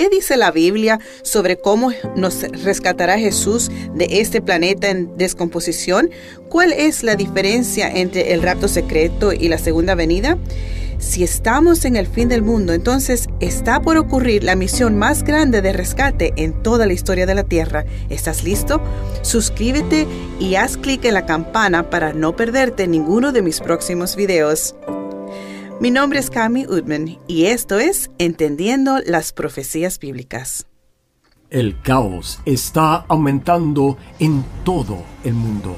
¿Qué dice la Biblia sobre cómo nos rescatará Jesús de este planeta en descomposición? ¿Cuál es la diferencia entre el rapto secreto y la segunda venida? Si estamos en el fin del mundo, entonces está por ocurrir la misión más grande de rescate en toda la historia de la Tierra. ¿Estás listo? Suscríbete y haz clic en la campana para no perderte ninguno de mis próximos videos. Mi nombre es Cami Udman y esto es Entendiendo las Profecías Bíblicas. El caos está aumentando en todo el mundo.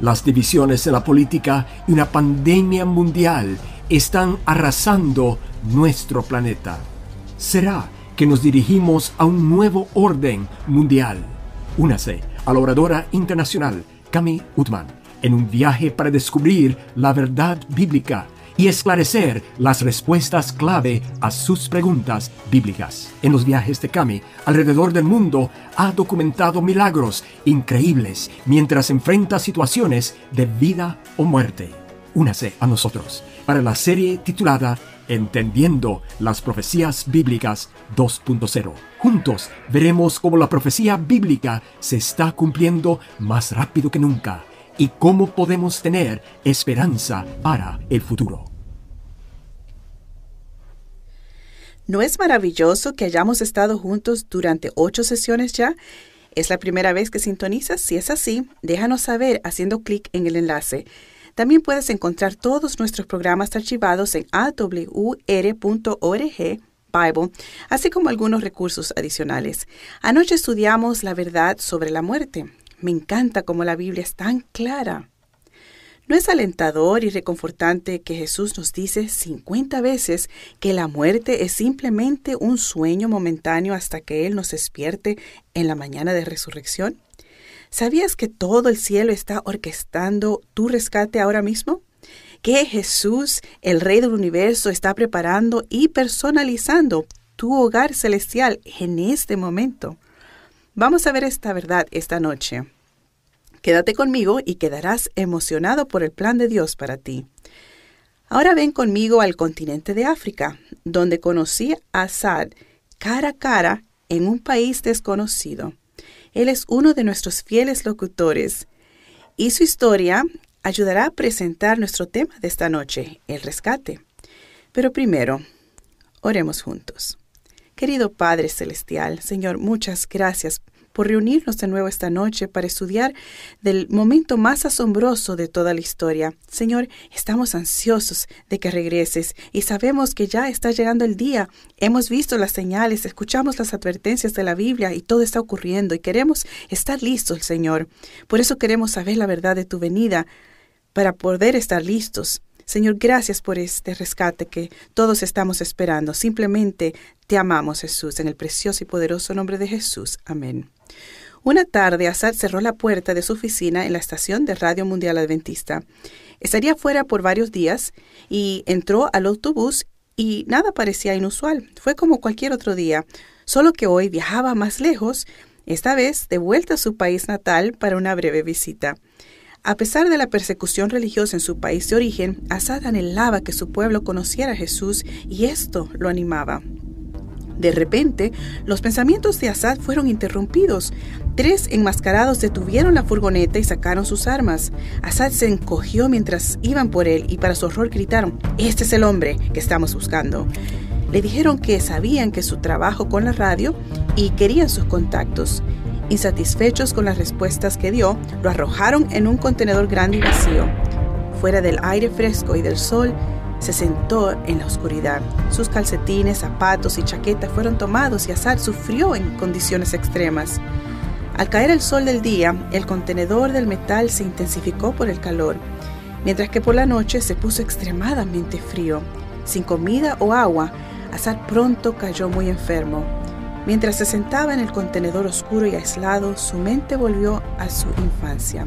Las divisiones en la política y una pandemia mundial están arrasando nuestro planeta. ¿Será que nos dirigimos a un nuevo orden mundial? Únase a la oradora internacional Cami Utman en un viaje para descubrir la verdad bíblica y esclarecer las respuestas clave a sus preguntas bíblicas. En los viajes de Cami alrededor del mundo ha documentado milagros increíbles mientras enfrenta situaciones de vida o muerte. Únase a nosotros para la serie titulada Entendiendo las Profecías Bíblicas 2.0. Juntos veremos cómo la profecía bíblica se está cumpliendo más rápido que nunca y cómo podemos tener esperanza para el futuro. ¿No es maravilloso que hayamos estado juntos durante ocho sesiones ya? ¿Es la primera vez que sintonizas? Si es así, déjanos saber haciendo clic en el enlace. También puedes encontrar todos nuestros programas archivados en awr.org Bible, así como algunos recursos adicionales. Anoche estudiamos la verdad sobre la muerte. Me encanta cómo la Biblia es tan clara. ¿No es alentador y reconfortante que Jesús nos dice 50 veces que la muerte es simplemente un sueño momentáneo hasta que Él nos despierte en la mañana de resurrección? ¿Sabías que todo el cielo está orquestando tu rescate ahora mismo? Que Jesús, el Rey del universo, está preparando y personalizando tu hogar celestial en este momento. Vamos a ver esta verdad esta noche. Quédate conmigo y quedarás emocionado por el plan de Dios para ti. Ahora ven conmigo al continente de África, donde conocí a Assad cara a cara en un país desconocido. Él es uno de nuestros fieles locutores y su historia ayudará a presentar nuestro tema de esta noche, el rescate. Pero primero, oremos juntos. Querido Padre Celestial, Señor, muchas gracias por reunirnos de nuevo esta noche para estudiar del momento más asombroso de toda la historia. Señor, estamos ansiosos de que regreses y sabemos que ya está llegando el día. Hemos visto las señales, escuchamos las advertencias de la Biblia y todo está ocurriendo y queremos estar listos, Señor. Por eso queremos saber la verdad de tu venida para poder estar listos. Señor, gracias por este rescate que todos estamos esperando. Simplemente te amamos, Jesús, en el precioso y poderoso nombre de Jesús. Amén. Una tarde, Assad cerró la puerta de su oficina en la estación de Radio Mundial Adventista. Estaría fuera por varios días y entró al autobús y nada parecía inusual. Fue como cualquier otro día, solo que hoy viajaba más lejos, esta vez de vuelta a su país natal para una breve visita. A pesar de la persecución religiosa en su país de origen, Asad anhelaba que su pueblo conociera a Jesús y esto lo animaba. De repente, los pensamientos de Asad fueron interrumpidos. Tres enmascarados detuvieron la furgoneta y sacaron sus armas. Asad se encogió mientras iban por él y para su horror gritaron, Este es el hombre que estamos buscando. Le dijeron que sabían que su trabajo con la radio y querían sus contactos. Insatisfechos con las respuestas que dio, lo arrojaron en un contenedor grande y vacío. Fuera del aire fresco y del sol, se sentó en la oscuridad. Sus calcetines, zapatos y chaqueta fueron tomados y Azar sufrió en condiciones extremas. Al caer el sol del día, el contenedor del metal se intensificó por el calor, mientras que por la noche se puso extremadamente frío. Sin comida o agua, Azar pronto cayó muy enfermo. Mientras se sentaba en el contenedor oscuro y aislado, su mente volvió a su infancia.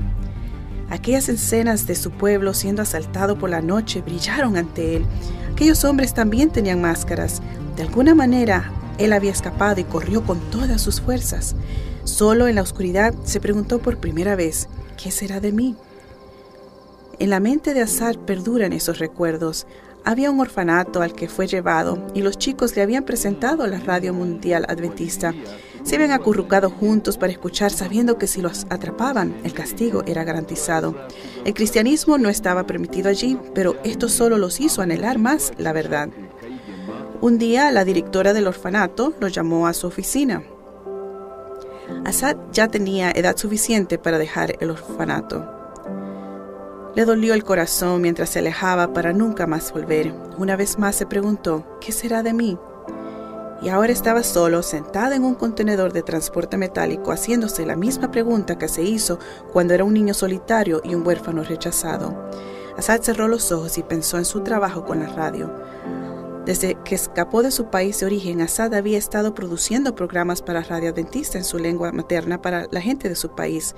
Aquellas escenas de su pueblo siendo asaltado por la noche brillaron ante él. Aquellos hombres también tenían máscaras. De alguna manera, él había escapado y corrió con todas sus fuerzas. Solo en la oscuridad se preguntó por primera vez, ¿qué será de mí? En la mente de Azar perduran esos recuerdos. Había un orfanato al que fue llevado y los chicos le habían presentado la radio mundial adventista. Se habían acurrucado juntos para escuchar sabiendo que si los atrapaban el castigo era garantizado. El cristianismo no estaba permitido allí, pero esto solo los hizo anhelar más la verdad. Un día la directora del orfanato lo llamó a su oficina. Asad ya tenía edad suficiente para dejar el orfanato. Le dolió el corazón mientras se alejaba para nunca más volver. Una vez más se preguntó, ¿qué será de mí? Y ahora estaba solo, sentada en un contenedor de transporte metálico, haciéndose la misma pregunta que se hizo cuando era un niño solitario y un huérfano rechazado. Asad cerró los ojos y pensó en su trabajo con la radio. Desde que escapó de su país de origen, Assad había estado produciendo programas para radio adventista en su lengua materna para la gente de su país.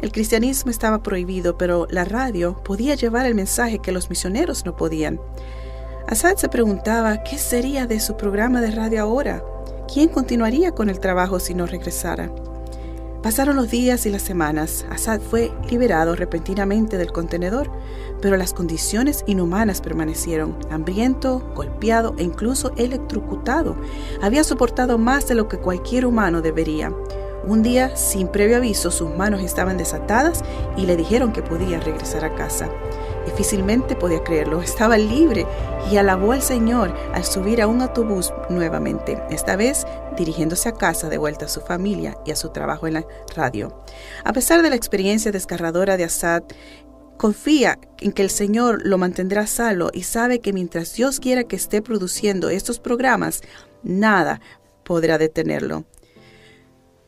El cristianismo estaba prohibido, pero la radio podía llevar el mensaje que los misioneros no podían. Assad se preguntaba qué sería de su programa de radio ahora. ¿Quién continuaría con el trabajo si no regresara? Pasaron los días y las semanas. Assad fue liberado repentinamente del contenedor, pero las condiciones inhumanas permanecieron. Hambriento, golpeado e incluso electrocutado. Había soportado más de lo que cualquier humano debería. Un día, sin previo aviso, sus manos estaban desatadas y le dijeron que podía regresar a casa. Difícilmente podía creerlo, estaba libre y alabó al Señor al subir a un autobús nuevamente, esta vez dirigiéndose a casa de vuelta a su familia y a su trabajo en la radio. A pesar de la experiencia desgarradora de Assad, confía en que el Señor lo mantendrá salvo y sabe que mientras Dios quiera que esté produciendo estos programas, nada podrá detenerlo.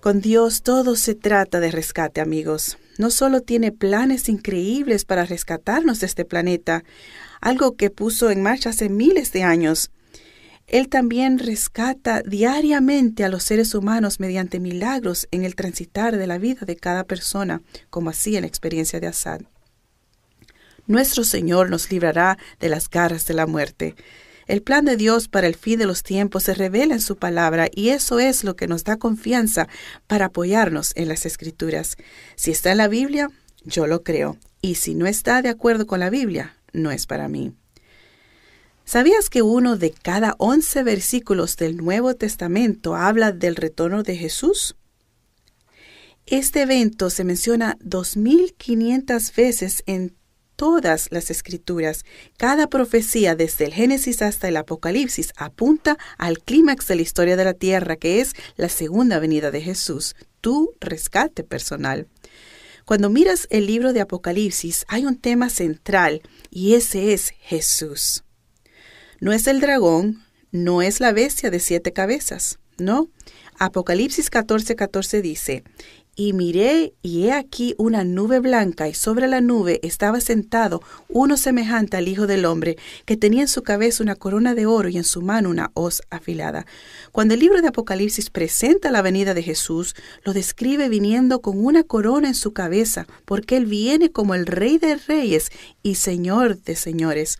Con Dios todo se trata de rescate, amigos. No solo tiene planes increíbles para rescatarnos de este planeta, algo que puso en marcha hace miles de años. Él también rescata diariamente a los seres humanos mediante milagros en el transitar de la vida de cada persona, como así en la experiencia de Assad. Nuestro Señor nos librará de las garras de la muerte. El plan de Dios para el fin de los tiempos se revela en su palabra y eso es lo que nos da confianza para apoyarnos en las escrituras. Si está en la Biblia, yo lo creo. Y si no está de acuerdo con la Biblia, no es para mí. ¿Sabías que uno de cada once versículos del Nuevo Testamento habla del retorno de Jesús? Este evento se menciona 2.500 veces en todas las escrituras. Cada profecía, desde el Génesis hasta el Apocalipsis, apunta al clímax de la historia de la tierra, que es la segunda venida de Jesús, tu rescate personal. Cuando miras el libro de Apocalipsis, hay un tema central, y ese es Jesús. No es el dragón, no es la bestia de siete cabezas, no. Apocalipsis 14:14 14 dice, y miré, y he aquí una nube blanca, y sobre la nube estaba sentado uno semejante al Hijo del Hombre, que tenía en su cabeza una corona de oro y en su mano una hoz afilada. Cuando el libro de Apocalipsis presenta la venida de Jesús, lo describe viniendo con una corona en su cabeza, porque él viene como el Rey de Reyes y Señor de Señores.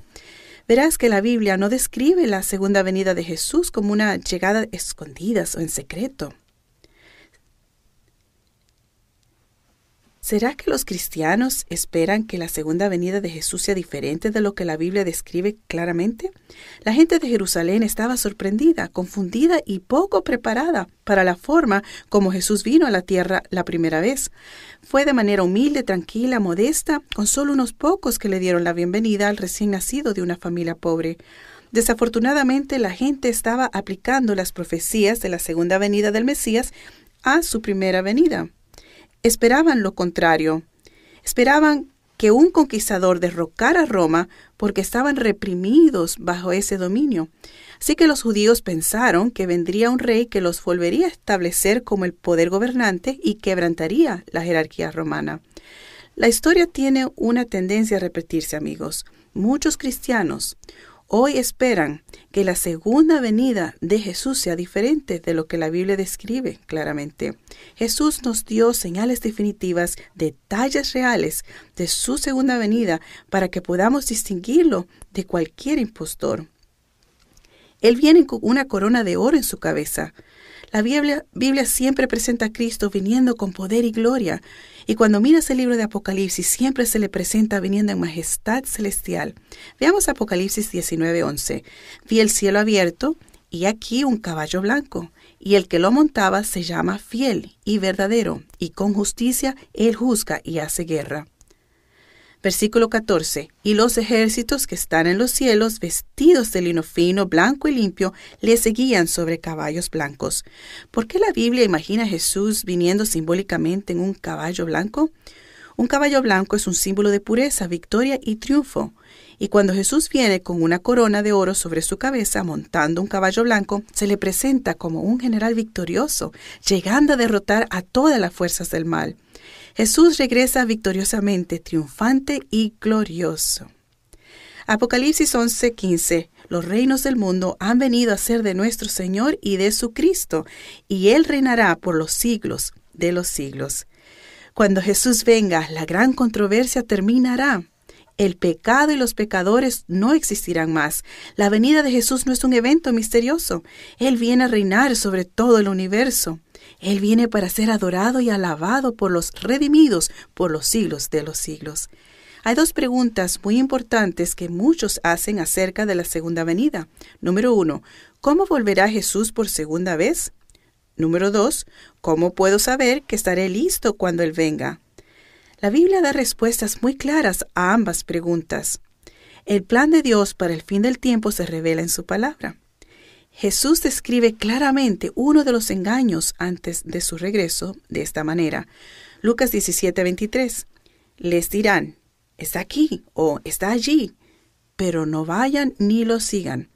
Verás que la Biblia no describe la segunda venida de Jesús como una llegada escondidas o en secreto. ¿Será que los cristianos esperan que la segunda venida de Jesús sea diferente de lo que la Biblia describe claramente? La gente de Jerusalén estaba sorprendida, confundida y poco preparada para la forma como Jesús vino a la tierra la primera vez. Fue de manera humilde, tranquila, modesta, con solo unos pocos que le dieron la bienvenida al recién nacido de una familia pobre. Desafortunadamente, la gente estaba aplicando las profecías de la segunda venida del Mesías a su primera venida esperaban lo contrario. Esperaban que un conquistador derrocara Roma porque estaban reprimidos bajo ese dominio. Así que los judíos pensaron que vendría un rey que los volvería a establecer como el poder gobernante y quebrantaría la jerarquía romana. La historia tiene una tendencia a repetirse, amigos. Muchos cristianos hoy esperan que la segunda venida de Jesús sea diferente de lo que la Biblia describe claramente. Jesús nos dio señales definitivas, detalles reales de su segunda venida para que podamos distinguirlo de cualquier impostor. Él viene con una corona de oro en su cabeza. La Biblia, Biblia, siempre presenta a Cristo viniendo con poder y gloria. Y cuando miras el libro de Apocalipsis, siempre se le presenta viniendo en majestad celestial. Veamos Apocalipsis 19:11. Vi el cielo abierto y aquí un caballo blanco, y el que lo montaba se llama fiel y verdadero, y con justicia él juzga y hace guerra. Versículo 14. Y los ejércitos que están en los cielos, vestidos de lino fino, blanco y limpio, le seguían sobre caballos blancos. ¿Por qué la Biblia imagina a Jesús viniendo simbólicamente en un caballo blanco? Un caballo blanco es un símbolo de pureza, victoria y triunfo. Y cuando Jesús viene con una corona de oro sobre su cabeza montando un caballo blanco, se le presenta como un general victorioso, llegando a derrotar a todas las fuerzas del mal. Jesús regresa victoriosamente, triunfante y glorioso. Apocalipsis 11:15 Los reinos del mundo han venido a ser de nuestro Señor y de su Cristo, y Él reinará por los siglos de los siglos. Cuando Jesús venga, la gran controversia terminará. El pecado y los pecadores no existirán más. La venida de Jesús no es un evento misterioso. Él viene a reinar sobre todo el universo. Él viene para ser adorado y alabado por los redimidos por los siglos de los siglos. Hay dos preguntas muy importantes que muchos hacen acerca de la segunda venida. Número uno, ¿cómo volverá Jesús por segunda vez? Número dos, ¿cómo puedo saber que estaré listo cuando Él venga? La Biblia da respuestas muy claras a ambas preguntas. El plan de Dios para el fin del tiempo se revela en su palabra. Jesús describe claramente uno de los engaños antes de su regreso de esta manera. Lucas 17:23. Les dirán, está aquí o está allí, pero no vayan ni lo sigan.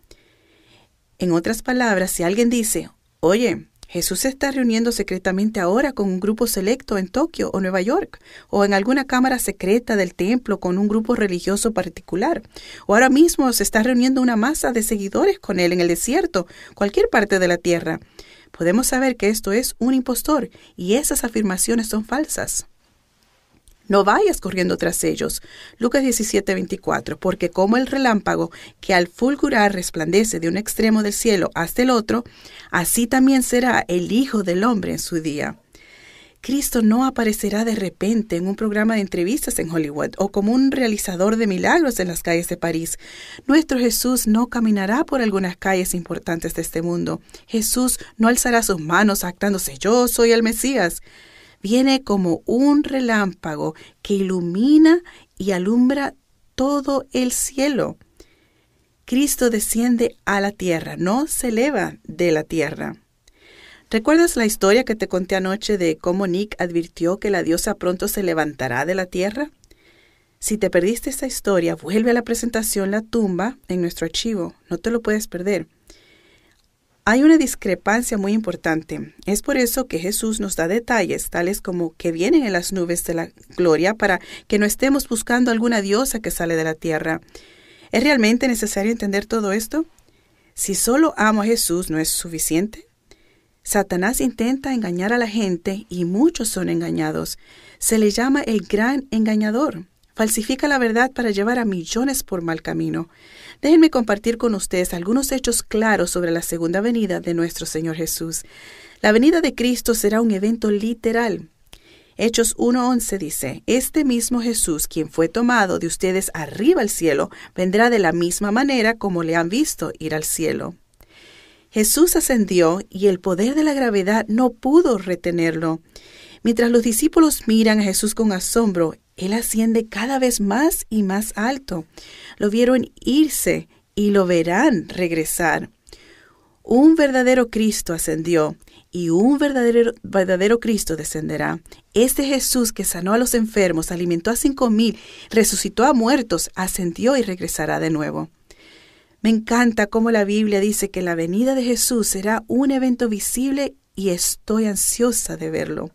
En otras palabras, si alguien dice, oye, Jesús se está reuniendo secretamente ahora con un grupo selecto en Tokio o Nueva York, o en alguna cámara secreta del templo con un grupo religioso particular, o ahora mismo se está reuniendo una masa de seguidores con él en el desierto, cualquier parte de la tierra. Podemos saber que esto es un impostor y esas afirmaciones son falsas. No vayas corriendo tras ellos. Lucas 17, 24. Porque como el relámpago que al fulgurar resplandece de un extremo del cielo hasta el otro, así también será el Hijo del Hombre en su día. Cristo no aparecerá de repente en un programa de entrevistas en Hollywood o como un realizador de milagros en las calles de París. Nuestro Jesús no caminará por algunas calles importantes de este mundo. Jesús no alzará sus manos actándose yo soy el Mesías viene como un relámpago que ilumina y alumbra todo el cielo. Cristo desciende a la tierra, no se eleva de la tierra. ¿Recuerdas la historia que te conté anoche de cómo Nick advirtió que la diosa pronto se levantará de la tierra? Si te perdiste esta historia, vuelve a la presentación La tumba en nuestro archivo, no te lo puedes perder. Hay una discrepancia muy importante. Es por eso que Jesús nos da detalles tales como que vienen en las nubes de la gloria para que no estemos buscando alguna diosa que sale de la tierra. ¿Es realmente necesario entender todo esto? Si solo amo a Jesús no es suficiente. Satanás intenta engañar a la gente y muchos son engañados. Se le llama el gran engañador falsifica la verdad para llevar a millones por mal camino. Déjenme compartir con ustedes algunos hechos claros sobre la segunda venida de nuestro Señor Jesús. La venida de Cristo será un evento literal. Hechos 1.11 dice, Este mismo Jesús, quien fue tomado de ustedes arriba al cielo, vendrá de la misma manera como le han visto ir al cielo. Jesús ascendió y el poder de la gravedad no pudo retenerlo. Mientras los discípulos miran a Jesús con asombro, Él asciende cada vez más y más alto. Lo vieron irse y lo verán regresar. Un verdadero Cristo ascendió y un verdadero, verdadero Cristo descenderá. Este Jesús que sanó a los enfermos, alimentó a cinco mil, resucitó a muertos, ascendió y regresará de nuevo. Me encanta cómo la Biblia dice que la venida de Jesús será un evento visible y estoy ansiosa de verlo.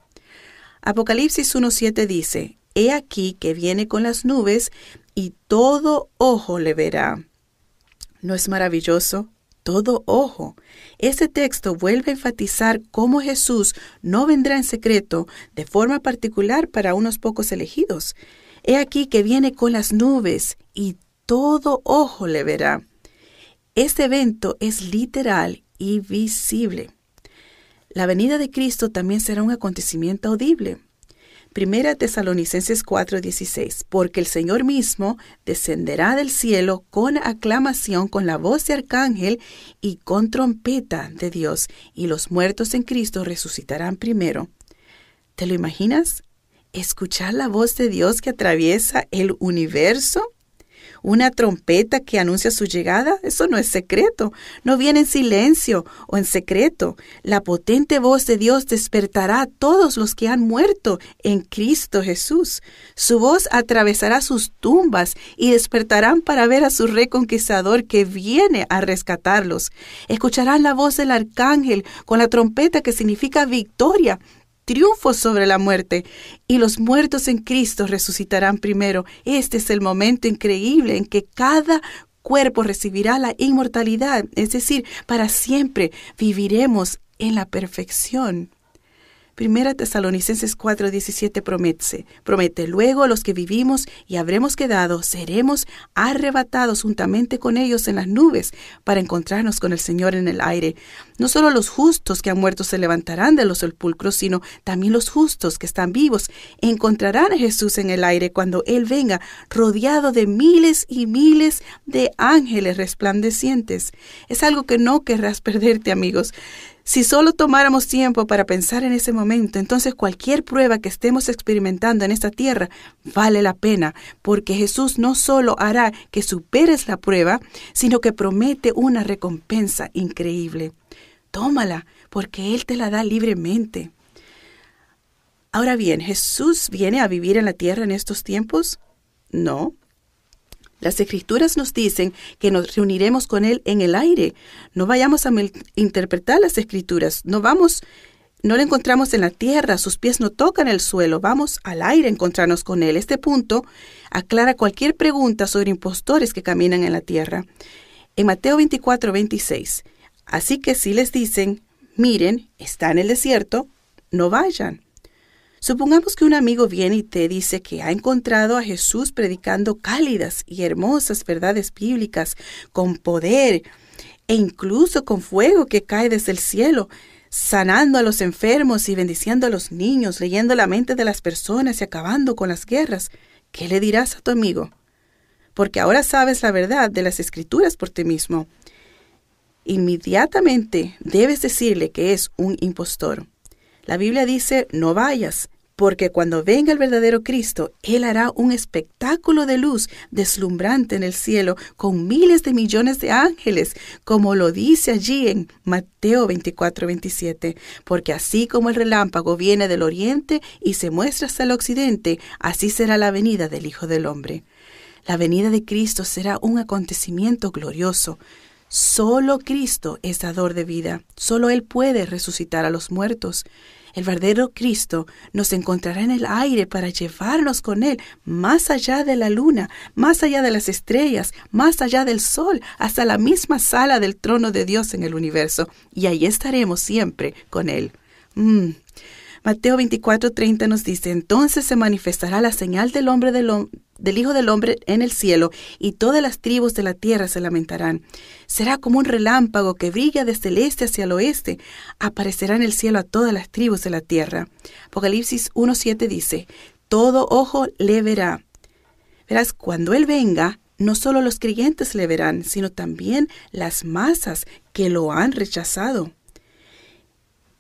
Apocalipsis 1.7 dice, He aquí que viene con las nubes y todo ojo le verá. ¿No es maravilloso? Todo ojo. Ese texto vuelve a enfatizar cómo Jesús no vendrá en secreto de forma particular para unos pocos elegidos. He aquí que viene con las nubes y todo ojo le verá. Este evento es literal y visible. La venida de Cristo también será un acontecimiento audible. Primera Tesalonicenses 4:16, porque el Señor mismo descenderá del cielo con aclamación, con la voz de arcángel y con trompeta de Dios, y los muertos en Cristo resucitarán primero. ¿Te lo imaginas? ¿Escuchar la voz de Dios que atraviesa el universo? Una trompeta que anuncia su llegada, eso no es secreto, no viene en silencio o en secreto. La potente voz de Dios despertará a todos los que han muerto en Cristo Jesús. Su voz atravesará sus tumbas y despertarán para ver a su reconquistador que viene a rescatarlos. Escucharán la voz del arcángel con la trompeta que significa victoria triunfo sobre la muerte y los muertos en Cristo resucitarán primero. Este es el momento increíble en que cada cuerpo recibirá la inmortalidad, es decir, para siempre viviremos en la perfección. Primera Tesalonicenses 4:17 promete, promete, luego los que vivimos y habremos quedado, seremos arrebatados juntamente con ellos en las nubes para encontrarnos con el Señor en el aire. No solo los justos que han muerto se levantarán de los sepulcros, sino también los justos que están vivos encontrarán a Jesús en el aire cuando Él venga, rodeado de miles y miles de ángeles resplandecientes. Es algo que no querrás perderte, amigos. Si solo tomáramos tiempo para pensar en ese momento, entonces cualquier prueba que estemos experimentando en esta tierra vale la pena, porque Jesús no solo hará que superes la prueba, sino que promete una recompensa increíble. Tómala, porque Él te la da libremente. Ahora bien, ¿Jesús viene a vivir en la tierra en estos tiempos? No, las escrituras nos dicen que nos reuniremos con Él en el aire. No vayamos a interpretar las escrituras. No vamos, no le encontramos en la tierra, sus pies no tocan el suelo. Vamos al aire a encontrarnos con Él. Este punto aclara cualquier pregunta sobre impostores que caminan en la tierra. En Mateo 24, 26. Así que si les dicen, miren, está en el desierto, no vayan. Supongamos que un amigo viene y te dice que ha encontrado a Jesús predicando cálidas y hermosas verdades bíblicas con poder e incluso con fuego que cae desde el cielo, sanando a los enfermos y bendiciendo a los niños, leyendo la mente de las personas y acabando con las guerras. ¿Qué le dirás a tu amigo? Porque ahora sabes la verdad de las escrituras por ti mismo. Inmediatamente debes decirle que es un impostor. La Biblia dice, no vayas, porque cuando venga el verdadero Cristo, Él hará un espectáculo de luz deslumbrante en el cielo con miles de millones de ángeles, como lo dice allí en Mateo 24, 27. Porque así como el relámpago viene del oriente y se muestra hasta el occidente, así será la venida del Hijo del Hombre. La venida de Cristo será un acontecimiento glorioso. Solo Cristo es dador de vida, solo Él puede resucitar a los muertos. El verdadero Cristo nos encontrará en el aire para llevarnos con Él más allá de la luna, más allá de las estrellas, más allá del sol, hasta la misma sala del trono de Dios en el universo. Y ahí estaremos siempre con Él. Mm. Mateo 24:30 nos dice, entonces se manifestará la señal del hombre del, del Hijo del Hombre en el cielo, y todas las tribus de la tierra se lamentarán. Será como un relámpago que brilla desde el este hacia el oeste. Aparecerá en el cielo a todas las tribus de la tierra. Apocalipsis 1:7 dice, todo ojo le verá. Verás, cuando Él venga, no solo los creyentes le verán, sino también las masas que lo han rechazado.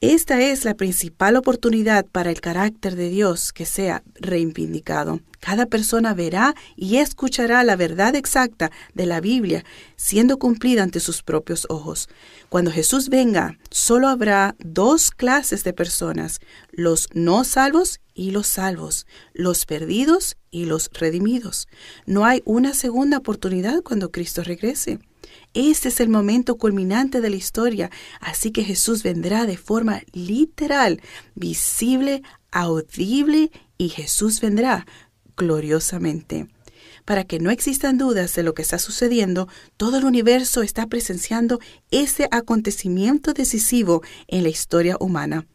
Esta es la principal oportunidad para el carácter de Dios que sea reivindicado. Cada persona verá y escuchará la verdad exacta de la Biblia siendo cumplida ante sus propios ojos. Cuando Jesús venga, solo habrá dos clases de personas, los no salvos y los salvos, los perdidos y los redimidos. No hay una segunda oportunidad cuando Cristo regrese. Este es el momento culminante de la historia, así que Jesús vendrá de forma literal, visible, audible, y Jesús vendrá gloriosamente. Para que no existan dudas de lo que está sucediendo, todo el universo está presenciando ese acontecimiento decisivo en la historia humana.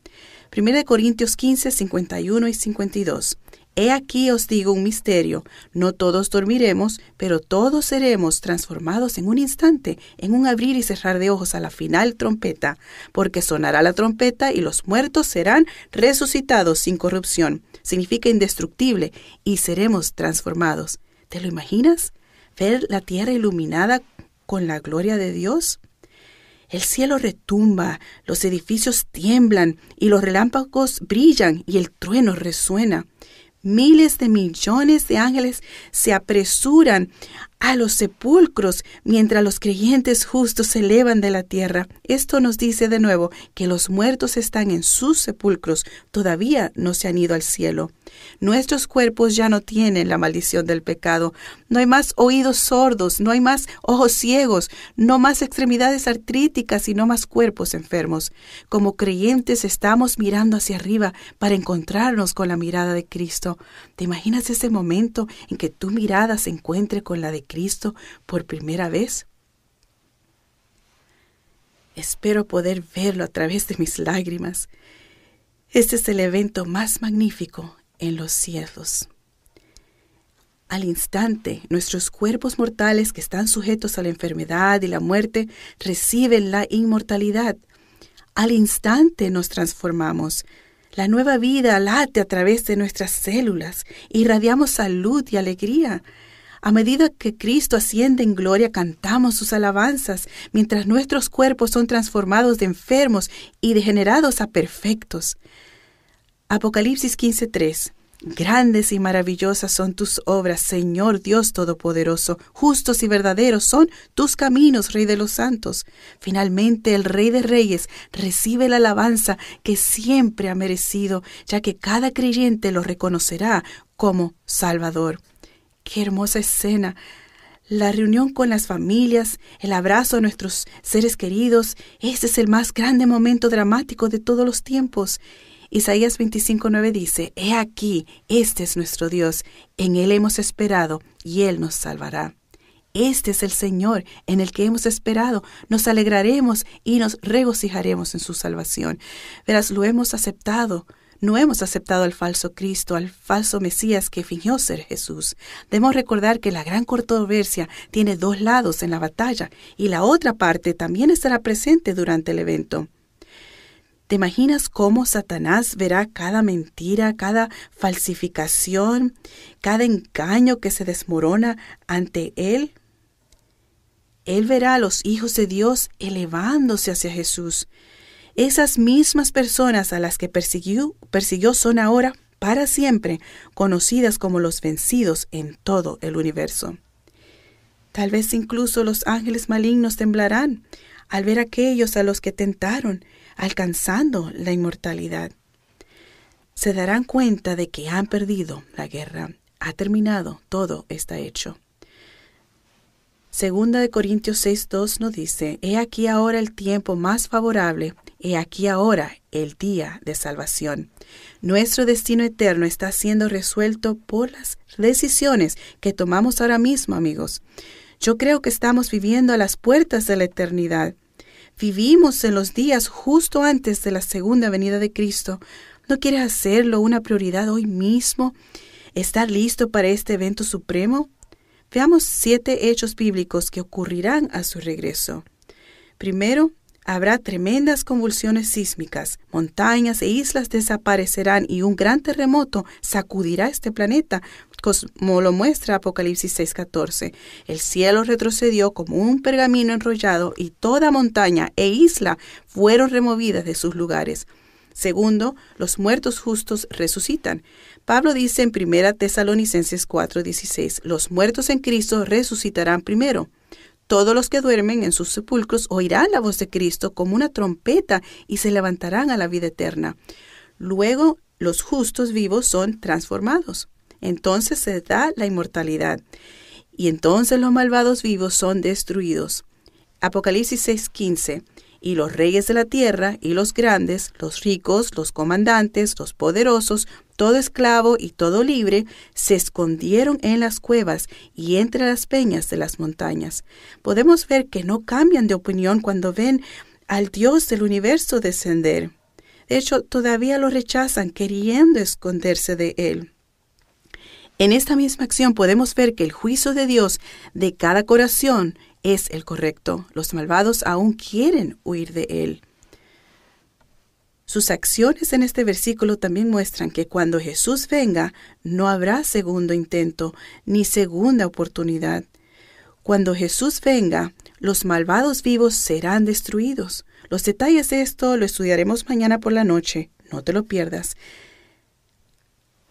1 Corintios 15, 51 y 52. He aquí os digo un misterio, no todos dormiremos, pero todos seremos transformados en un instante, en un abrir y cerrar de ojos a la final trompeta, porque sonará la trompeta y los muertos serán resucitados sin corrupción, significa indestructible, y seremos transformados. ¿Te lo imaginas? ¿Ver la tierra iluminada con la gloria de Dios? El cielo retumba, los edificios tiemblan y los relámpagos brillan y el trueno resuena. Miles de millones de ángeles se apresuran a los sepulcros mientras los creyentes justos se elevan de la tierra. Esto nos dice de nuevo que los muertos están en sus sepulcros, todavía no se han ido al cielo. Nuestros cuerpos ya no tienen la maldición del pecado. No hay más oídos sordos, no hay más ojos ciegos, no más extremidades artríticas y no más cuerpos enfermos. Como creyentes estamos mirando hacia arriba para encontrarnos con la mirada de Cristo. ¿Te imaginas ese momento en que tu mirada se encuentre con la de Cristo por primera vez? Espero poder verlo a través de mis lágrimas. Este es el evento más magnífico en los cielos. Al instante, nuestros cuerpos mortales que están sujetos a la enfermedad y la muerte reciben la inmortalidad. Al instante nos transformamos. La nueva vida late a través de nuestras células. Irradiamos salud y alegría. A medida que Cristo asciende en gloria, cantamos sus alabanzas, mientras nuestros cuerpos son transformados de enfermos y degenerados a perfectos. Apocalipsis 15:3 Grandes y maravillosas son tus obras, Señor Dios Todopoderoso. Justos y verdaderos son tus caminos, Rey de los santos. Finalmente el Rey de Reyes recibe la alabanza que siempre ha merecido, ya que cada creyente lo reconocerá como Salvador. Qué hermosa escena. La reunión con las familias, el abrazo a nuestros seres queridos, ese es el más grande momento dramático de todos los tiempos. Isaías 25:9 dice, He aquí, este es nuestro Dios, en Él hemos esperado y Él nos salvará. Este es el Señor en el que hemos esperado. Nos alegraremos y nos regocijaremos en su salvación. Verás, lo hemos aceptado. No hemos aceptado al falso Cristo, al falso Mesías que fingió ser Jesús. Debemos recordar que la gran controversia tiene dos lados en la batalla y la otra parte también estará presente durante el evento. ¿Te imaginas cómo Satanás verá cada mentira, cada falsificación, cada engaño que se desmorona ante él? Él verá a los hijos de Dios elevándose hacia Jesús esas mismas personas a las que persiguió, persiguió son ahora, para siempre, conocidas como los vencidos en todo el universo. Tal vez incluso los ángeles malignos temblarán al ver aquellos a los que tentaron, alcanzando la inmortalidad. Se darán cuenta de que han perdido la guerra. Ha terminado, todo está hecho. Segunda de Corintios 6.2 nos dice, He aquí ahora el tiempo más favorable, he aquí ahora el día de salvación. Nuestro destino eterno está siendo resuelto por las decisiones que tomamos ahora mismo, amigos. Yo creo que estamos viviendo a las puertas de la eternidad. Vivimos en los días justo antes de la segunda venida de Cristo. ¿No quieres hacerlo una prioridad hoy mismo? ¿Estar listo para este evento supremo? Veamos siete hechos bíblicos que ocurrirán a su regreso. Primero, habrá tremendas convulsiones sísmicas, montañas e islas desaparecerán y un gran terremoto sacudirá este planeta, como lo muestra Apocalipsis 6:14. El cielo retrocedió como un pergamino enrollado y toda montaña e isla fueron removidas de sus lugares. Segundo, los muertos justos resucitan. Pablo dice en 1 Tesalonicenses 4:16, los muertos en Cristo resucitarán primero. Todos los que duermen en sus sepulcros oirán la voz de Cristo como una trompeta y se levantarán a la vida eterna. Luego los justos vivos son transformados. Entonces se da la inmortalidad. Y entonces los malvados vivos son destruidos. Apocalipsis 6:15 y los reyes de la tierra, y los grandes, los ricos, los comandantes, los poderosos, todo esclavo y todo libre, se escondieron en las cuevas y entre las peñas de las montañas. Podemos ver que no cambian de opinión cuando ven al Dios del universo descender. De hecho, todavía lo rechazan queriendo esconderse de él. En esta misma acción podemos ver que el juicio de Dios de cada corazón es el correcto. Los malvados aún quieren huir de él. Sus acciones en este versículo también muestran que cuando Jesús venga no habrá segundo intento ni segunda oportunidad. Cuando Jesús venga, los malvados vivos serán destruidos. Los detalles de esto lo estudiaremos mañana por la noche. No te lo pierdas.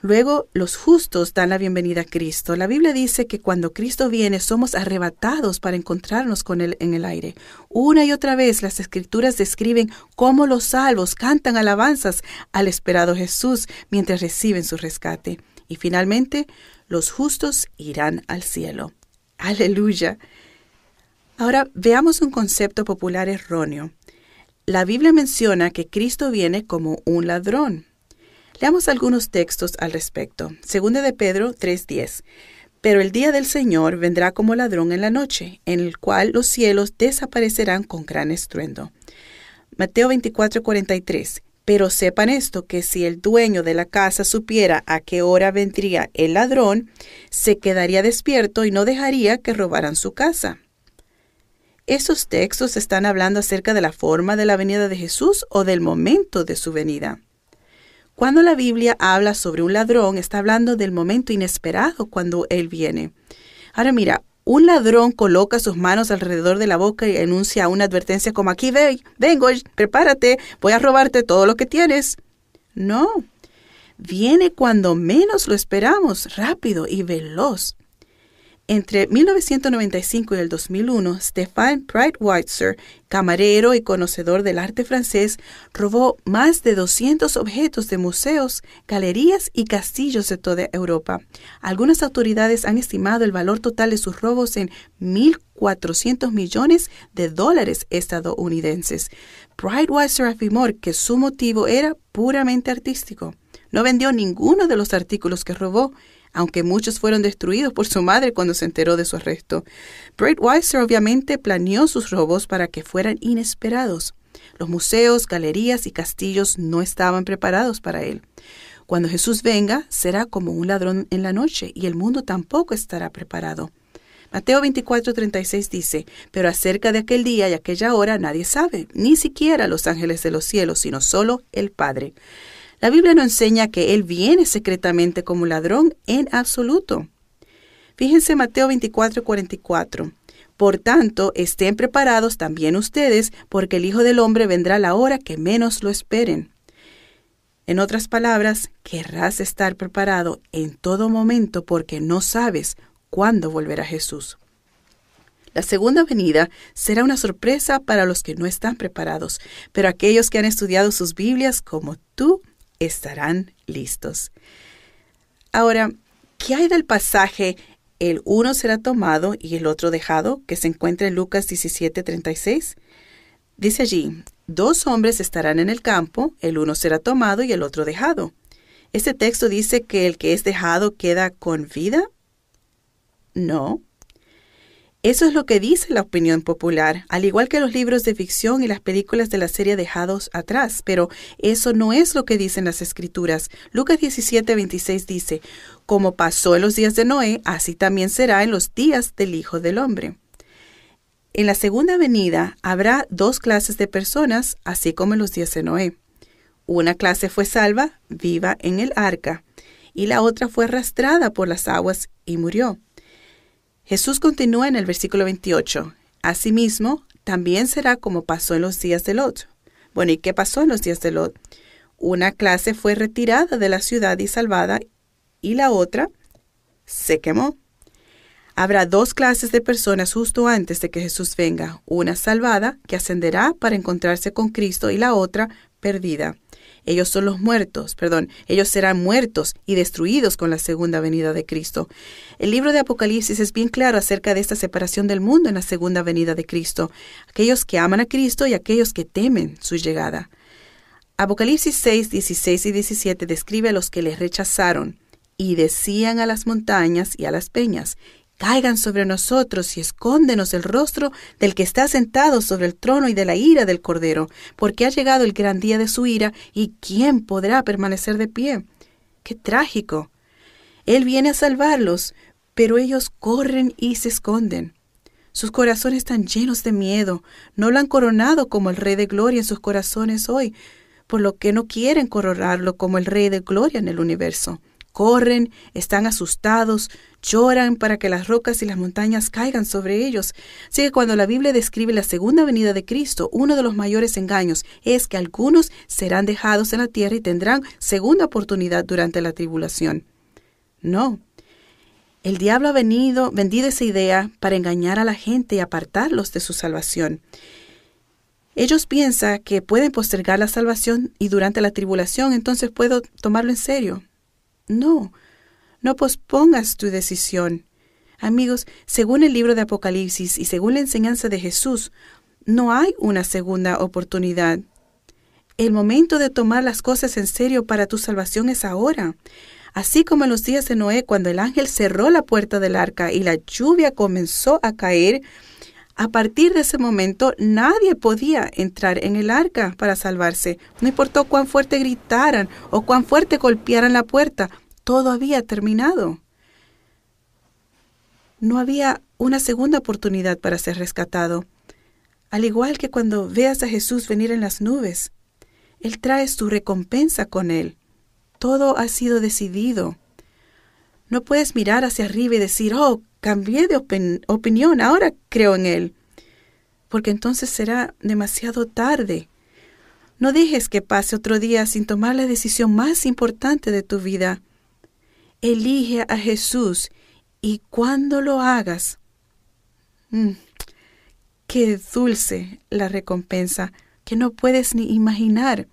Luego los justos dan la bienvenida a Cristo. La Biblia dice que cuando Cristo viene somos arrebatados para encontrarnos con Él en el aire. Una y otra vez las escrituras describen cómo los salvos cantan alabanzas al esperado Jesús mientras reciben su rescate. Y finalmente los justos irán al cielo. Aleluya. Ahora veamos un concepto popular erróneo. La Biblia menciona que Cristo viene como un ladrón. Leamos algunos textos al respecto. Segunda de Pedro 3:10. Pero el día del Señor vendrá como ladrón en la noche, en el cual los cielos desaparecerán con gran estruendo. Mateo 24:43. Pero sepan esto, que si el dueño de la casa supiera a qué hora vendría el ladrón, se quedaría despierto y no dejaría que robaran su casa. ¿Estos textos están hablando acerca de la forma de la venida de Jesús o del momento de su venida? Cuando la Biblia habla sobre un ladrón, está hablando del momento inesperado cuando él viene. Ahora mira, un ladrón coloca sus manos alrededor de la boca y enuncia una advertencia como aquí ve, vengo, prepárate, voy a robarte todo lo que tienes. No, viene cuando menos lo esperamos, rápido y veloz. Entre 1995 y el 2001, Stefan Breitweiser, camarero y conocedor del arte francés, robó más de 200 objetos de museos, galerías y castillos de toda Europa. Algunas autoridades han estimado el valor total de sus robos en 1.400 millones de dólares estadounidenses. Breitweiser afirmó que su motivo era puramente artístico. No vendió ninguno de los artículos que robó aunque muchos fueron destruidos por su madre cuando se enteró de su arresto. Weiser obviamente planeó sus robos para que fueran inesperados. Los museos, galerías y castillos no estaban preparados para él. Cuando Jesús venga, será como un ladrón en la noche y el mundo tampoco estará preparado. Mateo 24:36 dice, pero acerca de aquel día y aquella hora nadie sabe, ni siquiera los ángeles de los cielos, sino solo el Padre. La Biblia no enseña que Él viene secretamente como ladrón en absoluto. Fíjense Mateo 24, 44. Por tanto, estén preparados también ustedes, porque el Hijo del Hombre vendrá a la hora que menos lo esperen. En otras palabras, querrás estar preparado en todo momento porque no sabes cuándo volverá Jesús. La segunda venida será una sorpresa para los que no están preparados, pero aquellos que han estudiado sus Biblias como tú estarán listos. Ahora, ¿qué hay del pasaje el uno será tomado y el otro dejado que se encuentra en Lucas 17:36? Dice allí, dos hombres estarán en el campo, el uno será tomado y el otro dejado. ¿Este texto dice que el que es dejado queda con vida? No, eso es lo que dice la opinión popular, al igual que los libros de ficción y las películas de la serie dejados atrás, pero eso no es lo que dicen las escrituras. Lucas 17, 26 dice, como pasó en los días de Noé, así también será en los días del Hijo del Hombre. En la segunda venida habrá dos clases de personas, así como en los días de Noé. Una clase fue salva, viva en el arca, y la otra fue arrastrada por las aguas y murió. Jesús continúa en el versículo 28. Asimismo, también será como pasó en los días de Lot. Bueno, ¿y qué pasó en los días de Lot? Una clase fue retirada de la ciudad y salvada, y la otra se quemó. Habrá dos clases de personas justo antes de que Jesús venga, una salvada, que ascenderá para encontrarse con Cristo, y la otra perdida. Ellos son los muertos, perdón, ellos serán muertos y destruidos con la segunda venida de Cristo. El libro de Apocalipsis es bien claro acerca de esta separación del mundo en la segunda venida de Cristo, aquellos que aman a Cristo y aquellos que temen su llegada. Apocalipsis 6, 16 y 17 describe a los que les rechazaron y decían a las montañas y a las peñas, caigan sobre nosotros y escóndenos el rostro del que está sentado sobre el trono y de la ira del Cordero, porque ha llegado el gran día de su ira, y ¿quién podrá permanecer de pie? ¡Qué trágico! Él viene a salvarlos, pero ellos corren y se esconden. Sus corazones están llenos de miedo. No lo han coronado como el Rey de Gloria en sus corazones hoy, por lo que no quieren coronarlo como el Rey de Gloria en el universo. Corren, están asustados, lloran para que las rocas y las montañas caigan sobre ellos. Así que cuando la Biblia describe la segunda venida de Cristo, uno de los mayores engaños es que algunos serán dejados en la tierra y tendrán segunda oportunidad durante la tribulación. No. El diablo ha venido, vendido esa idea para engañar a la gente y apartarlos de su salvación. Ellos piensan que pueden postergar la salvación y durante la tribulación entonces puedo tomarlo en serio. No, no pospongas tu decisión. Amigos, según el libro de Apocalipsis y según la enseñanza de Jesús, no hay una segunda oportunidad. El momento de tomar las cosas en serio para tu salvación es ahora. Así como en los días de Noé, cuando el ángel cerró la puerta del arca y la lluvia comenzó a caer, a partir de ese momento nadie podía entrar en el arca para salvarse. No importó cuán fuerte gritaran o cuán fuerte golpearan la puerta, todo había terminado. No había una segunda oportunidad para ser rescatado. Al igual que cuando veas a Jesús venir en las nubes, Él trae su recompensa con Él. Todo ha sido decidido. No puedes mirar hacia arriba y decir, oh, cambié de opinión, ahora creo en Él, porque entonces será demasiado tarde. No dejes que pase otro día sin tomar la decisión más importante de tu vida. Elige a Jesús y cuando lo hagas, mm, qué dulce la recompensa que no puedes ni imaginar.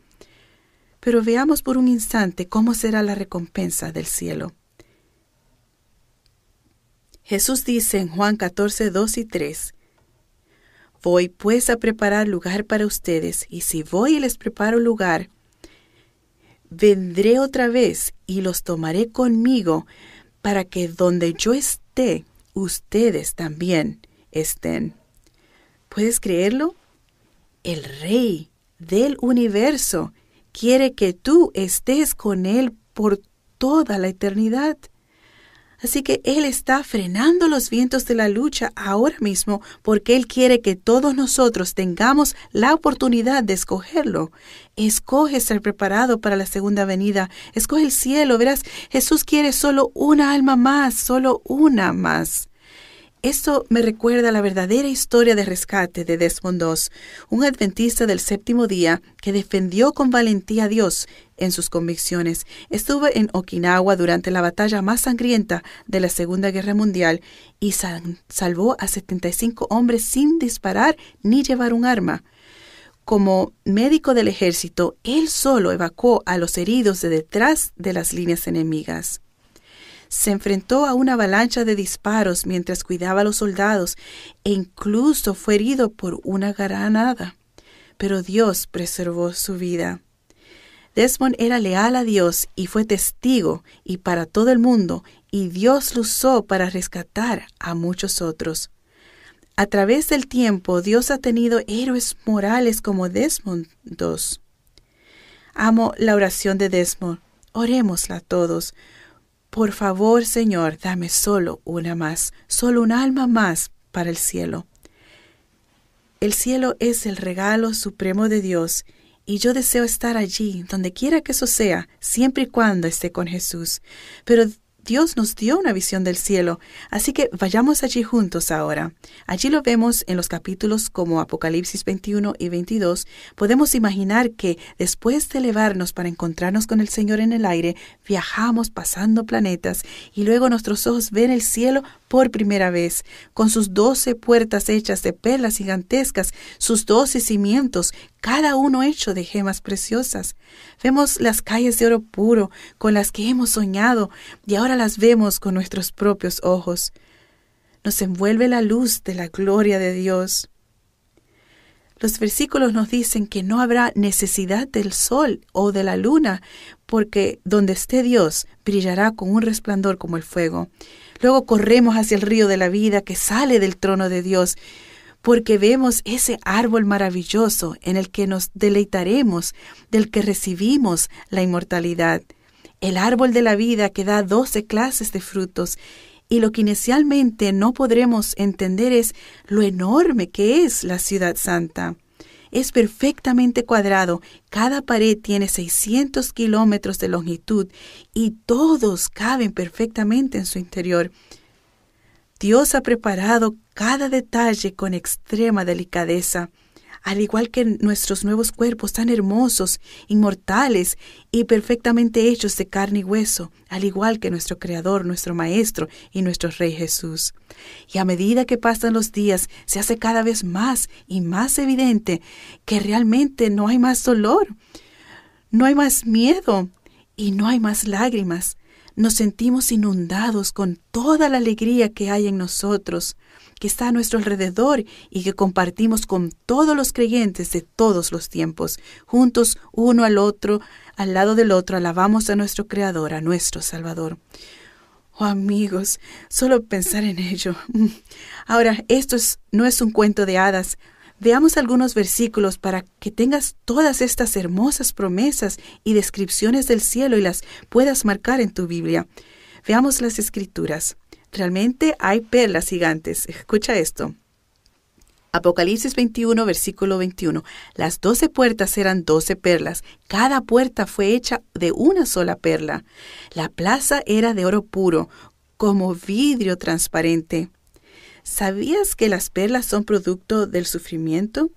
Pero veamos por un instante cómo será la recompensa del cielo. Jesús dice en Juan 14, 2 y 3, Voy pues a preparar lugar para ustedes, y si voy y les preparo lugar, vendré otra vez y los tomaré conmigo, para que donde yo esté, ustedes también estén. ¿Puedes creerlo? El Rey del universo quiere que tú estés con Él por toda la eternidad. Así que Él está frenando los vientos de la lucha ahora mismo porque Él quiere que todos nosotros tengamos la oportunidad de escogerlo. Escoge ser preparado para la segunda venida. Escoge el cielo. Verás, Jesús quiere solo una alma más, solo una más. Esto me recuerda la verdadera historia de rescate de Desmond II, un adventista del séptimo día que defendió con valentía a Dios en sus convicciones. Estuvo en Okinawa durante la batalla más sangrienta de la Segunda Guerra Mundial y salvó a 75 hombres sin disparar ni llevar un arma. Como médico del ejército, él solo evacuó a los heridos de detrás de las líneas enemigas se enfrentó a una avalancha de disparos mientras cuidaba a los soldados e incluso fue herido por una granada. Pero Dios preservó su vida. Desmond era leal a Dios y fue testigo y para todo el mundo, y Dios lo usó para rescatar a muchos otros. A través del tiempo, Dios ha tenido héroes morales como Desmond II. Amo la oración de Desmond. Orémosla todos. Por favor, Señor, dame solo una más, solo un alma más para el cielo. El cielo es el regalo supremo de Dios y yo deseo estar allí, donde quiera que eso sea, siempre y cuando esté con Jesús. Pero Dios nos dio una visión del cielo, así que vayamos allí juntos ahora. Allí lo vemos en los capítulos como Apocalipsis 21 y 22. Podemos imaginar que después de elevarnos para encontrarnos con el Señor en el aire, viajamos pasando planetas y luego nuestros ojos ven el cielo por primera vez, con sus doce puertas hechas de perlas gigantescas, sus doce cimientos, cada uno hecho de gemas preciosas. Vemos las calles de oro puro con las que hemos soñado y ahora las vemos con nuestros propios ojos. Nos envuelve la luz de la gloria de Dios. Los versículos nos dicen que no habrá necesidad del sol o de la luna, porque donde esté Dios brillará con un resplandor como el fuego. Luego corremos hacia el río de la vida que sale del trono de Dios, porque vemos ese árbol maravilloso en el que nos deleitaremos, del que recibimos la inmortalidad. el árbol de la vida que da doce clases de frutos. Y lo que inicialmente no podremos entender es lo enorme que es la ciudad santa. Es perfectamente cuadrado, cada pared tiene 600 kilómetros de longitud y todos caben perfectamente en su interior. Dios ha preparado cada detalle con extrema delicadeza al igual que nuestros nuevos cuerpos tan hermosos, inmortales y perfectamente hechos de carne y hueso, al igual que nuestro Creador, nuestro Maestro y nuestro Rey Jesús. Y a medida que pasan los días, se hace cada vez más y más evidente que realmente no hay más dolor, no hay más miedo y no hay más lágrimas. Nos sentimos inundados con toda la alegría que hay en nosotros que está a nuestro alrededor y que compartimos con todos los creyentes de todos los tiempos. Juntos, uno al otro, al lado del otro, alabamos a nuestro Creador, a nuestro Salvador. Oh amigos, solo pensar en ello. Ahora, esto no es un cuento de hadas. Veamos algunos versículos para que tengas todas estas hermosas promesas y descripciones del cielo y las puedas marcar en tu Biblia. Veamos las escrituras. Realmente hay perlas gigantes. Escucha esto. Apocalipsis 21, versículo 21. Las doce puertas eran doce perlas. Cada puerta fue hecha de una sola perla. La plaza era de oro puro, como vidrio transparente. ¿Sabías que las perlas son producto del sufrimiento?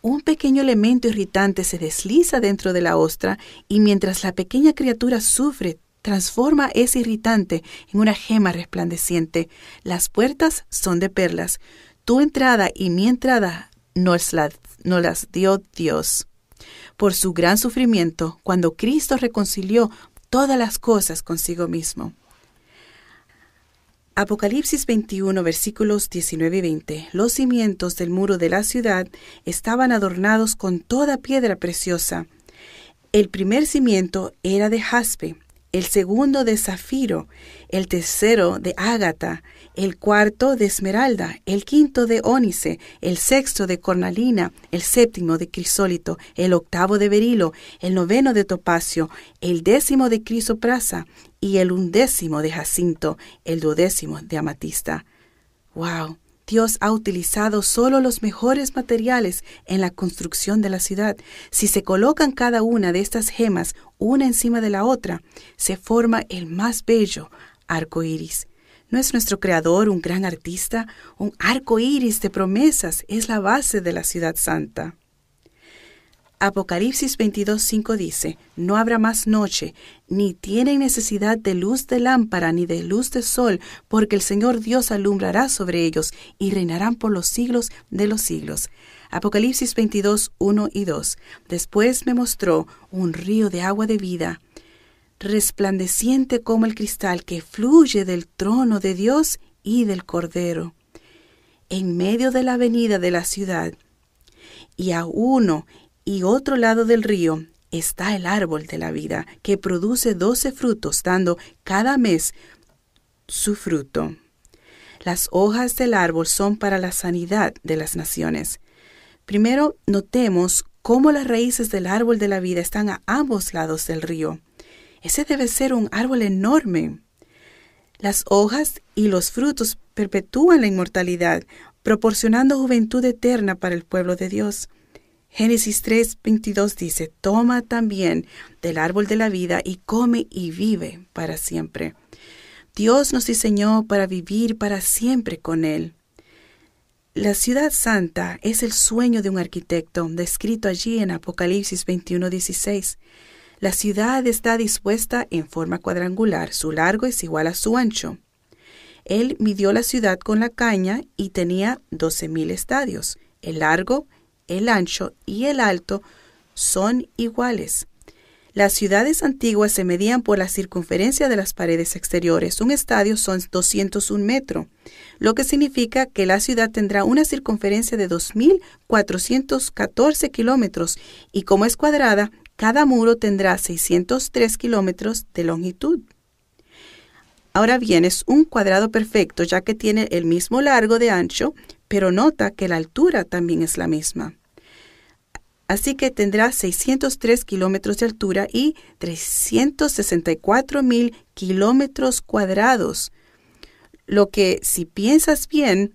Un pequeño elemento irritante se desliza dentro de la ostra y mientras la pequeña criatura sufre transforma ese irritante en una gema resplandeciente. Las puertas son de perlas. Tu entrada y mi entrada nos, las dio Dios. Por su gran sufrimiento, cuando Cristo reconcilió todas las cosas consigo mismo. Apocalipsis 21, versículos 19 y 20. Los cimientos del muro de la ciudad estaban adornados con toda piedra preciosa. El primer cimiento era de jaspe, el segundo de zafiro, el tercero de ágata, el cuarto de esmeralda, el quinto de ónice, el sexto de cornalina, el séptimo de crisólito, el octavo de berilo, el noveno de topacio, el décimo de crisoprasa y el undécimo de jacinto, el duodécimo de amatista. ¡Wow! Dios ha utilizado solo los mejores materiales en la construcción de la ciudad. Si se colocan cada una de estas gemas una encima de la otra, se forma el más bello arco iris. ¿No es nuestro creador un gran artista? Un arco iris de promesas es la base de la ciudad santa. Apocalipsis 22:5 dice, No habrá más noche, ni tienen necesidad de luz de lámpara ni de luz de sol, porque el Señor Dios alumbrará sobre ellos y reinarán por los siglos de los siglos. Apocalipsis 22, 1 y 2. Después me mostró un río de agua de vida, resplandeciente como el cristal que fluye del trono de Dios y del Cordero, en medio de la avenida de la ciudad. Y a uno y otro lado del río está el árbol de la vida, que produce doce frutos, dando cada mes su fruto. Las hojas del árbol son para la sanidad de las naciones. Primero, notemos cómo las raíces del árbol de la vida están a ambos lados del río. Ese debe ser un árbol enorme. Las hojas y los frutos perpetúan la inmortalidad, proporcionando juventud eterna para el pueblo de Dios. Génesis 3:22 dice, toma también del árbol de la vida y come y vive para siempre. Dios nos diseñó para vivir para siempre con Él. La ciudad santa es el sueño de un arquitecto, descrito allí en Apocalipsis 21:16. La ciudad está dispuesta en forma cuadrangular, su largo es igual a su ancho. Él midió la ciudad con la caña y tenía doce mil estadios. El largo el ancho y el alto son iguales. Las ciudades antiguas se medían por la circunferencia de las paredes exteriores. Un estadio son 201 metros, lo que significa que la ciudad tendrá una circunferencia de 2.414 kilómetros y como es cuadrada, cada muro tendrá 603 kilómetros de longitud. Ahora bien, es un cuadrado perfecto ya que tiene el mismo largo de ancho, pero nota que la altura también es la misma. Así que tendrá 603 kilómetros de altura y 364 mil kilómetros cuadrados. Lo que, si piensas bien,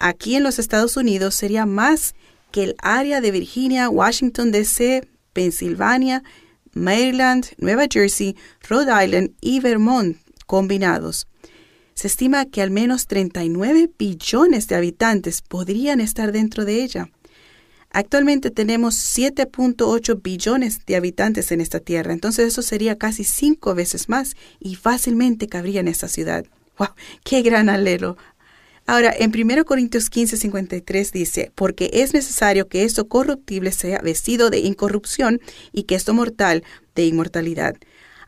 aquí en los Estados Unidos sería más que el área de Virginia, Washington, D.C., Pensilvania, Maryland, Nueva Jersey, Rhode Island y Vermont combinados. Se estima que al menos 39 billones de habitantes podrían estar dentro de ella. Actualmente tenemos 7.8 billones de habitantes en esta tierra, entonces eso sería casi cinco veces más y fácilmente cabría en esta ciudad. ¡Wow! ¡Qué gran alelo! Ahora, en 1 Corintios 15, 53 dice, porque es necesario que esto corruptible sea vestido de incorrupción y que esto mortal de inmortalidad.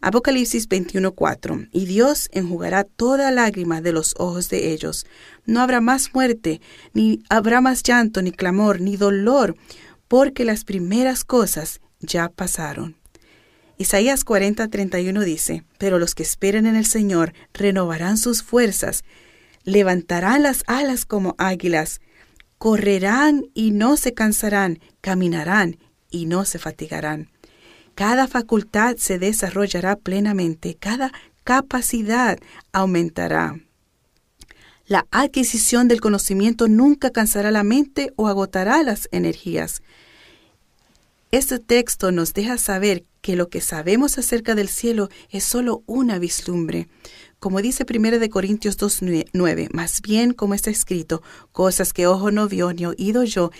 Apocalipsis 21:4 Y Dios enjugará toda lágrima de los ojos de ellos. No habrá más muerte, ni habrá más llanto, ni clamor, ni dolor, porque las primeras cosas ya pasaron. Isaías 40:31 dice, Pero los que esperen en el Señor renovarán sus fuerzas, levantarán las alas como águilas, correrán y no se cansarán, caminarán y no se fatigarán. Cada facultad se desarrollará plenamente, cada capacidad aumentará. La adquisición del conocimiento nunca cansará la mente o agotará las energías. Este texto nos deja saber que lo que sabemos acerca del cielo es solo una vislumbre. Como dice 1 de Corintios 2.9, más bien como está escrito, cosas que ojo no vio ni oído yo,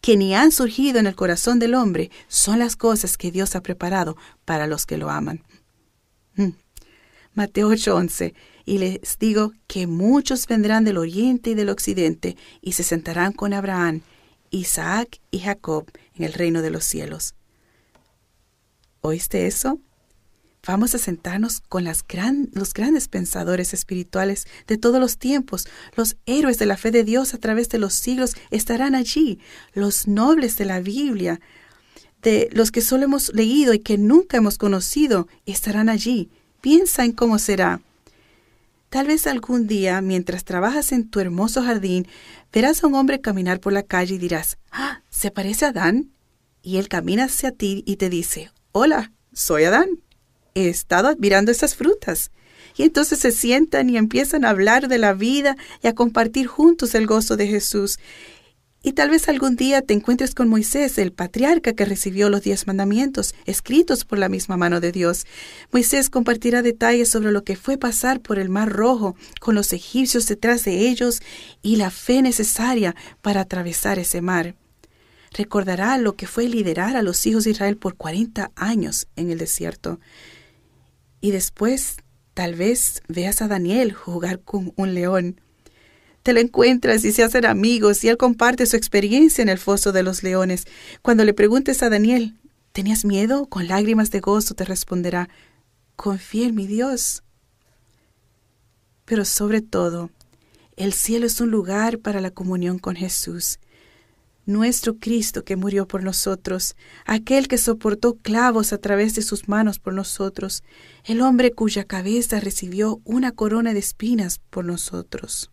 que ni han surgido en el corazón del hombre, son las cosas que Dios ha preparado para los que lo aman. Mm. Mateo 8:11, y les digo que muchos vendrán del oriente y del occidente y se sentarán con Abraham, Isaac y Jacob en el reino de los cielos. ¿Oíste eso? Vamos a sentarnos con los grandes pensadores espirituales de todos los tiempos. Los héroes de la fe de Dios a través de los siglos estarán allí. Los nobles de la Biblia, de los que solo hemos leído y que nunca hemos conocido, estarán allí. Piensa en cómo será. Tal vez algún día, mientras trabajas en tu hermoso jardín, verás a un hombre caminar por la calle y dirás, ah, ¿se parece a Adán? Y él camina hacia ti y te dice, hola, soy Adán he estado admirando esas frutas. Y entonces se sientan y empiezan a hablar de la vida y a compartir juntos el gozo de Jesús. Y tal vez algún día te encuentres con Moisés, el patriarca que recibió los diez mandamientos, escritos por la misma mano de Dios. Moisés compartirá detalles sobre lo que fue pasar por el Mar Rojo, con los egipcios detrás de ellos, y la fe necesaria para atravesar ese mar. Recordará lo que fue liderar a los hijos de Israel por cuarenta años en el desierto. Y después tal vez veas a Daniel jugar con un león. Te lo encuentras y se hacen amigos y él comparte su experiencia en el foso de los leones. Cuando le preguntes a Daniel, ¿tenías miedo? Con lágrimas de gozo te responderá, confía en mi Dios. Pero sobre todo, el cielo es un lugar para la comunión con Jesús nuestro Cristo que murió por nosotros, aquel que soportó clavos a través de sus manos por nosotros, el hombre cuya cabeza recibió una corona de espinas por nosotros.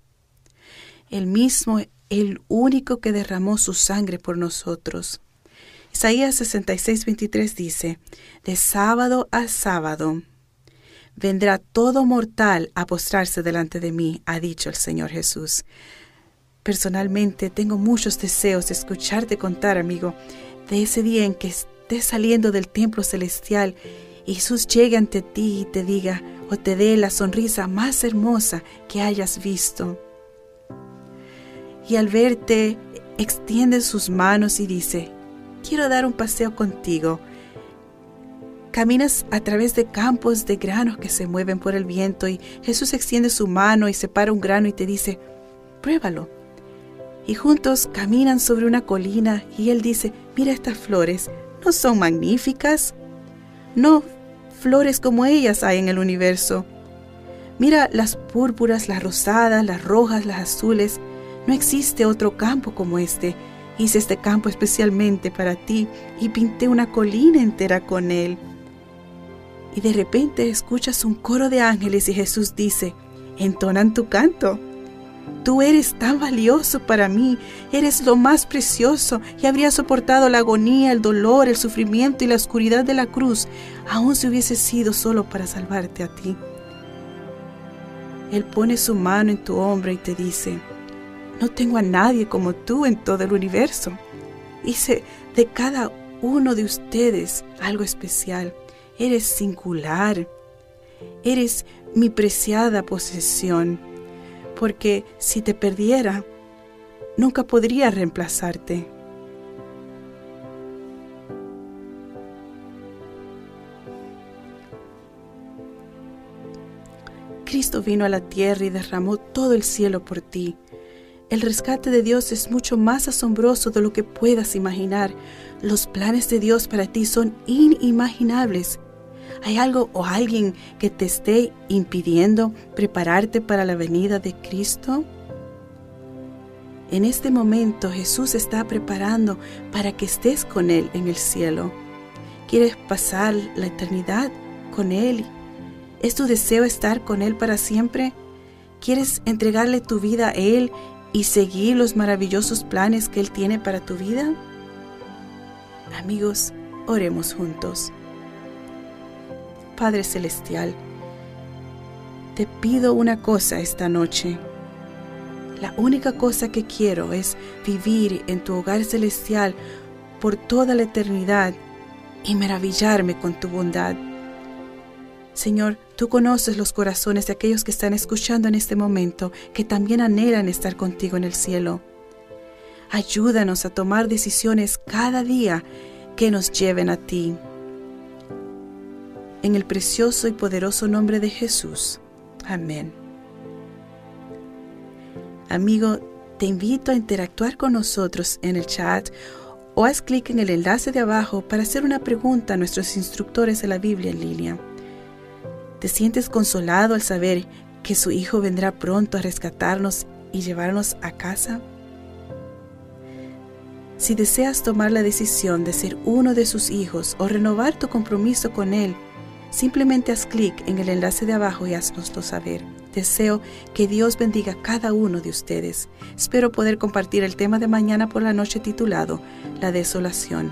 El mismo, el único que derramó su sangre por nosotros. Isaías 66, 23 dice, De sábado a sábado vendrá todo mortal a postrarse delante de mí, ha dicho el Señor Jesús. Personalmente tengo muchos deseos de escucharte contar, amigo, de ese día en que estés saliendo del templo celestial y Jesús llegue ante ti y te diga o te dé la sonrisa más hermosa que hayas visto. Y al verte, extiende sus manos y dice, quiero dar un paseo contigo. Caminas a través de campos de granos que se mueven por el viento y Jesús extiende su mano y separa un grano y te dice, pruébalo y juntos caminan sobre una colina y él dice, mira estas flores, ¿no son magníficas? No, flores como ellas hay en el universo. Mira las púrpuras, las rosadas, las rojas, las azules. No existe otro campo como este. Hice este campo especialmente para ti y pinté una colina entera con él. Y de repente escuchas un coro de ángeles y Jesús dice, entonan tu canto. Tú eres tan valioso para mí, eres lo más precioso y habría soportado la agonía, el dolor, el sufrimiento y la oscuridad de la cruz, aun si hubiese sido solo para salvarte a ti. Él pone su mano en tu hombro y te dice, no tengo a nadie como tú en todo el universo. Hice de cada uno de ustedes algo especial. Eres singular. Eres mi preciada posesión porque si te perdiera, nunca podría reemplazarte. Cristo vino a la tierra y derramó todo el cielo por ti. El rescate de Dios es mucho más asombroso de lo que puedas imaginar. Los planes de Dios para ti son inimaginables ¿Hay algo o alguien que te esté impidiendo prepararte para la venida de Cristo? En este momento Jesús está preparando para que estés con Él en el cielo. ¿Quieres pasar la eternidad con Él? ¿Es tu deseo estar con Él para siempre? ¿Quieres entregarle tu vida a Él y seguir los maravillosos planes que Él tiene para tu vida? Amigos, oremos juntos. Padre Celestial, te pido una cosa esta noche. La única cosa que quiero es vivir en tu hogar celestial por toda la eternidad y maravillarme con tu bondad. Señor, tú conoces los corazones de aquellos que están escuchando en este momento, que también anhelan estar contigo en el cielo. Ayúdanos a tomar decisiones cada día que nos lleven a ti en el precioso y poderoso nombre de Jesús. Amén. Amigo, te invito a interactuar con nosotros en el chat o haz clic en el enlace de abajo para hacer una pregunta a nuestros instructores de la Biblia en línea. ¿Te sientes consolado al saber que su Hijo vendrá pronto a rescatarnos y llevarnos a casa? Si deseas tomar la decisión de ser uno de sus hijos o renovar tu compromiso con Él, Simplemente haz clic en el enlace de abajo y haznoslo saber. Deseo que Dios bendiga a cada uno de ustedes. Espero poder compartir el tema de mañana por la noche titulado La desolación.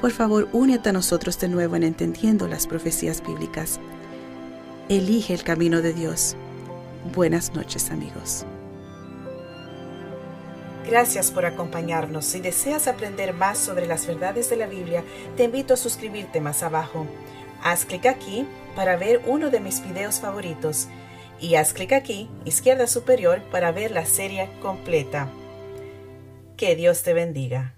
Por favor, únete a nosotros de nuevo en entendiendo las profecías bíblicas. Elige el camino de Dios. Buenas noches amigos. Gracias por acompañarnos. Si deseas aprender más sobre las verdades de la Biblia, te invito a suscribirte más abajo. Haz clic aquí para ver uno de mis videos favoritos y haz clic aquí, izquierda superior, para ver la serie completa. Que Dios te bendiga.